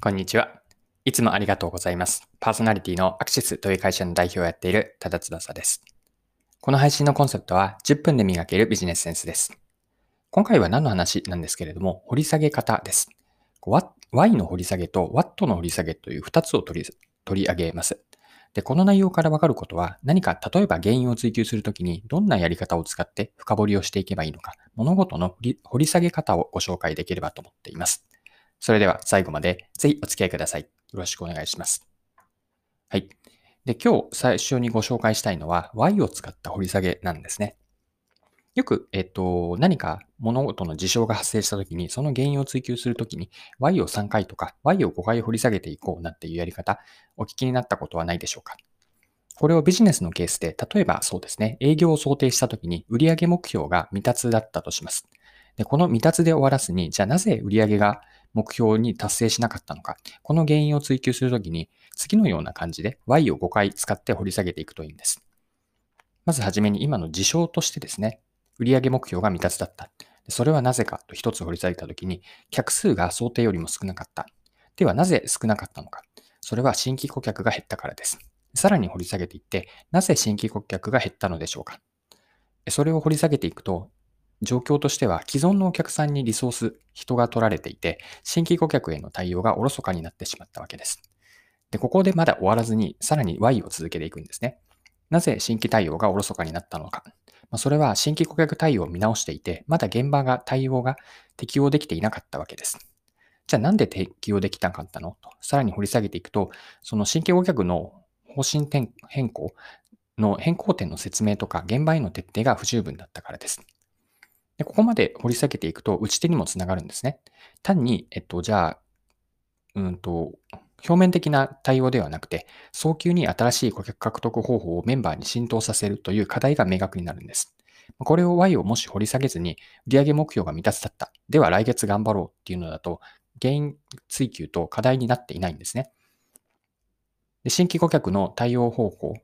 こんにちは。いつもありがとうございます。パーソナリティのアクシスという会社の代表をやっている多田翼です。この配信のコンセプトは10分で磨けるビジネスセンスです。今回は何の話なんですけれども、掘り下げ方です。Y の掘り下げと What の掘り下げという2つを取り取り上げます。で、この内容からわかることは、何か例えば原因を追求するときにどんなやり方を使って深掘りをしていけばいいのか、物事の掘り下げ方をご紹介できればと思っています。それでは最後までぜひお付き合いください。よろしくお願いします。はい。で、今日最初にご紹介したいのは Y を使った掘り下げなんですね。よく、えっと、何か物事の事象が発生したときに、その原因を追求するときに Y を3回とか Y を5回掘り下げていこうなんていうやり方、お聞きになったことはないでしょうか？これをビジネスのケースで、例えばそうですね、営業を想定したときに売上目標が未達だったとします。で、この未達で終わらずに、じゃあなぜ売上が目標に達成しなかったのか、この原因を追求するときに、次のような感じで Y を5回使って掘り下げていくといいんです。まずはじめに今の事象としてですね、売上目標が未達だった。それはなぜかと一つ掘り下げたときに、客数が想定よりも少なかった。ではなぜ少なかったのか。それは新規顧客が減ったからです。さらに掘り下げていって、なぜ新規顧客が減ったのでしょうか。それを掘り下げていくと、状況としては既存のお客さんにリソース、人が取られていて、新規顧客への対応がおろそかになってしまったわけです。で、ここでまだ終わらずに、さらに Y を続けていくんですね。なぜ新規対応がおろそかになったのか。まあそれは新規顧客対応を見直していて、まだ現場が対応が適用できていなかったわけです。じゃあなんで適用できなかったの？と、さらに掘り下げていくと、その新規顧客の方針転変更の変更点の説明とか現場への徹底が不十分だったからです。でここまで掘り下げていくと、打ち手にもつながるんですね。単に、えっと、じゃあ、うんと、表面的な対応ではなくて、早急に新しい顧客獲得方法をメンバーに浸透させるという課題が明確になるんです。これを Y をもし掘り下げずに、売上目標が未達だった。では来月頑張ろうっていうのだと、原因追求と課題になっていないんですね。で新規顧客の対応方法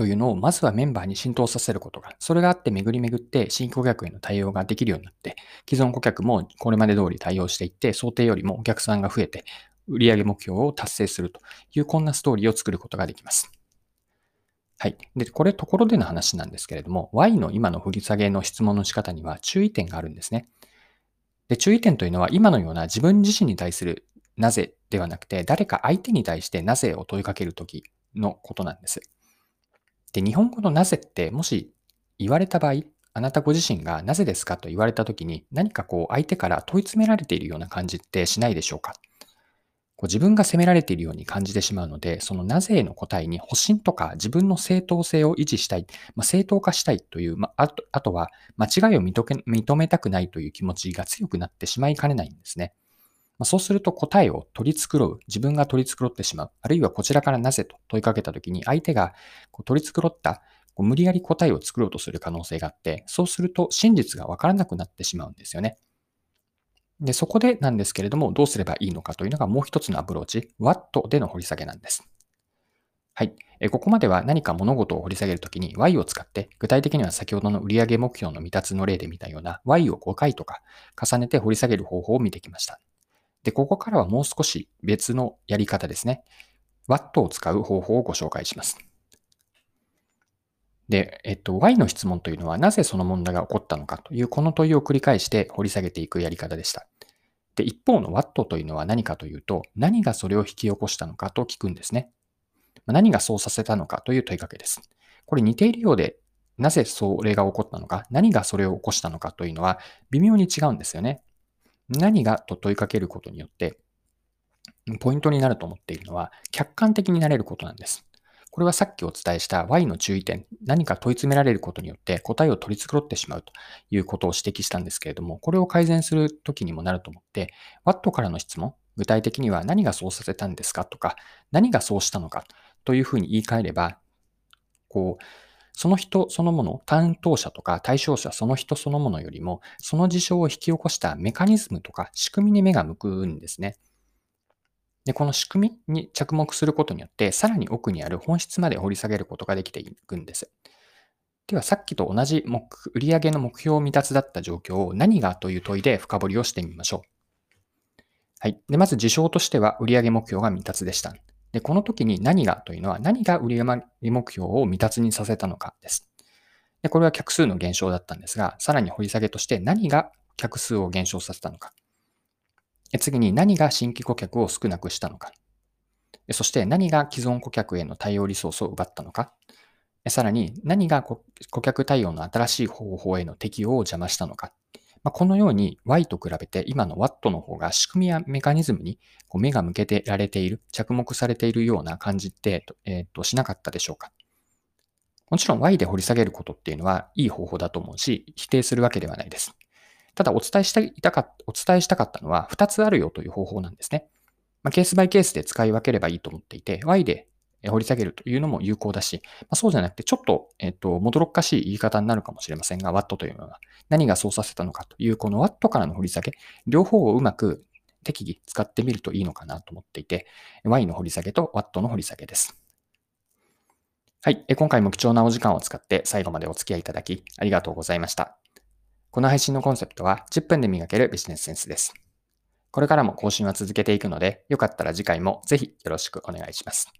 というのをまずはメンバーに浸透させることが、それがあって巡り巡って新顧客への対応ができるようになって、既存顧客もこれまで通り対応していって、想定よりもお客さんが増えて、売上目標を達成するというこんなストーリーを作ることができます。はい。で、これところでの話なんですけれども、Y の今の振り下げの質問の仕方には注意点があるんですね。で、注意点というのは今のような自分自身に対するなぜではなくて、誰か相手に対してなぜを問いかけるときのことなんです。で、日本語のなぜって、もし言われた場合、あなたご自身がなぜですかと言われたときに、何かこう相手から問い詰められているような感じってしないでしょうか？こう自分が責められているように感じてしまうので、そのなぜへの答えに保身とか自分の正当性を維持したい、まあ、正当化したいという、まあ、あとあとは間違いを認めたくないという気持ちが強くなってしまいかねないんですね。ま、そうすると答えを取り繕う、自分が取り繕ってしまう、あるいはこちらからなぜと問いかけたときに相手がこう取り繕ったこう無理やり答えを作ろうとする可能性があって、そうすると真実がわからなくなってしまうんですよね。で、そこでなんですけれども、どうすればいいのかというのがもう一つのアプローチ、What での掘り下げなんです。はい。ここまでは何か物事を掘り下げるときに Y を使って、具体的には先ほどの売上目標の未達の例で見たような Y を5回とか重ねて掘り下げる方法を見てきました。で、ここからはもう少し別のやり方ですね。Watt を使う方法をご紹介します。で、えっと、Y の質問というのはなぜその問題が起こったのかというこの問いを繰り返して掘り下げていくやり方でした。で、一方の What というのは何かというと、何がそれを引き起こしたのかと聞くんですね。何がそうさせたのかという問いかけです。これ似ているようで、なぜそれが起こったのか、何がそれを起こしたのかというのは微妙に違うんですよね。何がと問いかけることによって、ポイントになると思っているのは、客観的になれることなんです。これはさっきお伝えした Y の注意点、何か問い詰められることによって答えを取り繕ってしまうということを指摘したんですけれども、これを改善するときにもなると思って、What からの質問、具体的には何がそうさせたんですかとか、何がそうしたのかというふうに言い換えれば、こう、その人そのもの、担当者とか対象者その人そのものよりも、その事象を引き起こしたメカニズムとか仕組みに目が向くんですね。で、この仕組みに着目することによって、さらに奥にある本質まで掘り下げることができていくんです。では、さっきと同じ目売上の目標未達だった状況を何がという問いで深掘りをしてみましょう。はい。で、まず事象としては売上目標が未達でした。で、この時に何がというのは何が売上目標を未達にさせたのかです。で、これは客数の減少だったんですが、さらに掘り下げとして何が客数を減少させたのか。次に何が新規顧客を少なくしたのか。そして何が既存顧客への対応リソースを奪ったのか。さらに何が顧客対応の新しい方法への適用を邪魔したのか。まこのように Y と比べて今の Watt の方が仕組みやメカニズムにこう目が向けてられている、着目されているような感じって、えー、としなかったでしょうか。もちろん Y で掘り下げることっていうのはいい方法だと思うし、否定するわけではないです。ただお伝えしたいたか、お伝えしたかったのは2つあるよという方法なんですね。まあ、ケースバイケースで使い分ければいいと思っていて、Y で掘り下げるというのも有効だし、まあ、そうじゃなくて、ちょっと、えっ、と、もどろっかしい言い方になるかもしれませんが、Watt というのは何がそうさせたのかという、この Watt からの掘り下げ、両方をうまく適宜使ってみるといいのかなと思っていて、Y の掘り下げと Watt の掘り下げです。はい。今回も貴重なお時間を使って最後までお付き合いいただきありがとうございました。この配信のコンセプトは10分で磨けるビジネスセンスです。これからも更新は続けていくので、よかったら次回もぜひよろしくお願いします。